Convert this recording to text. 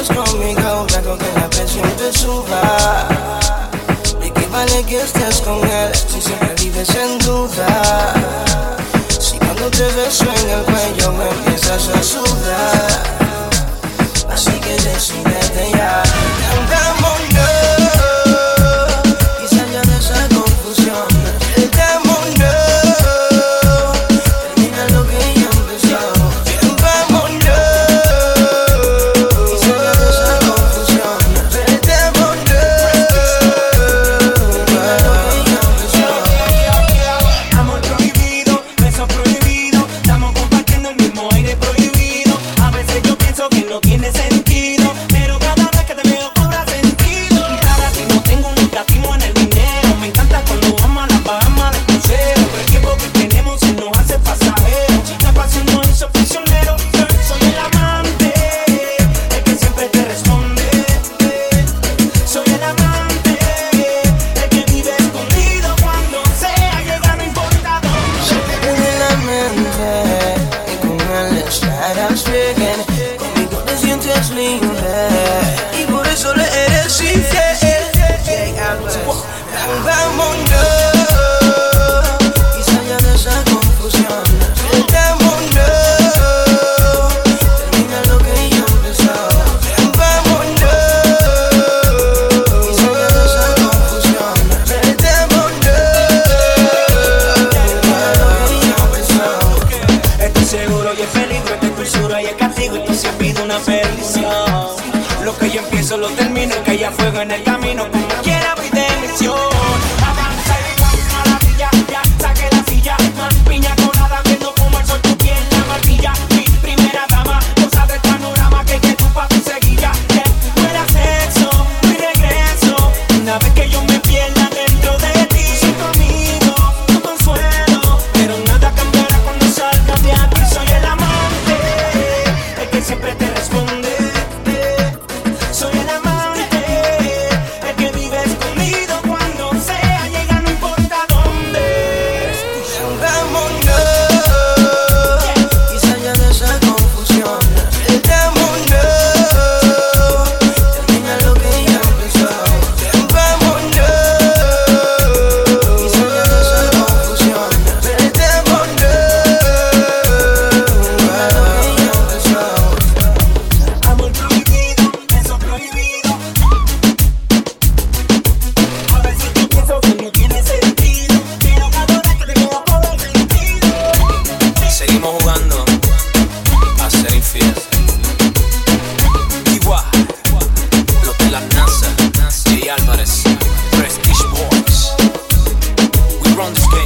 estás conmigo, hago que la presión te suba. ¿De qué vale que estés con él si siempre vives en duda? Si cuando te beso en el cuello me empiezas finge y por eso le eres infiel. Vámonos y salga de esa confusión. Vámonos, termina lo que yo empezó. Vámonos y salga de esa confusión. Vámonos, termina lo que yo empezó. Estoy seguro y es peligro, estoy dulzura y es castigo, esto se pide una bendición que yo empiezo lo termino, que haya fuego en el camino Bronski.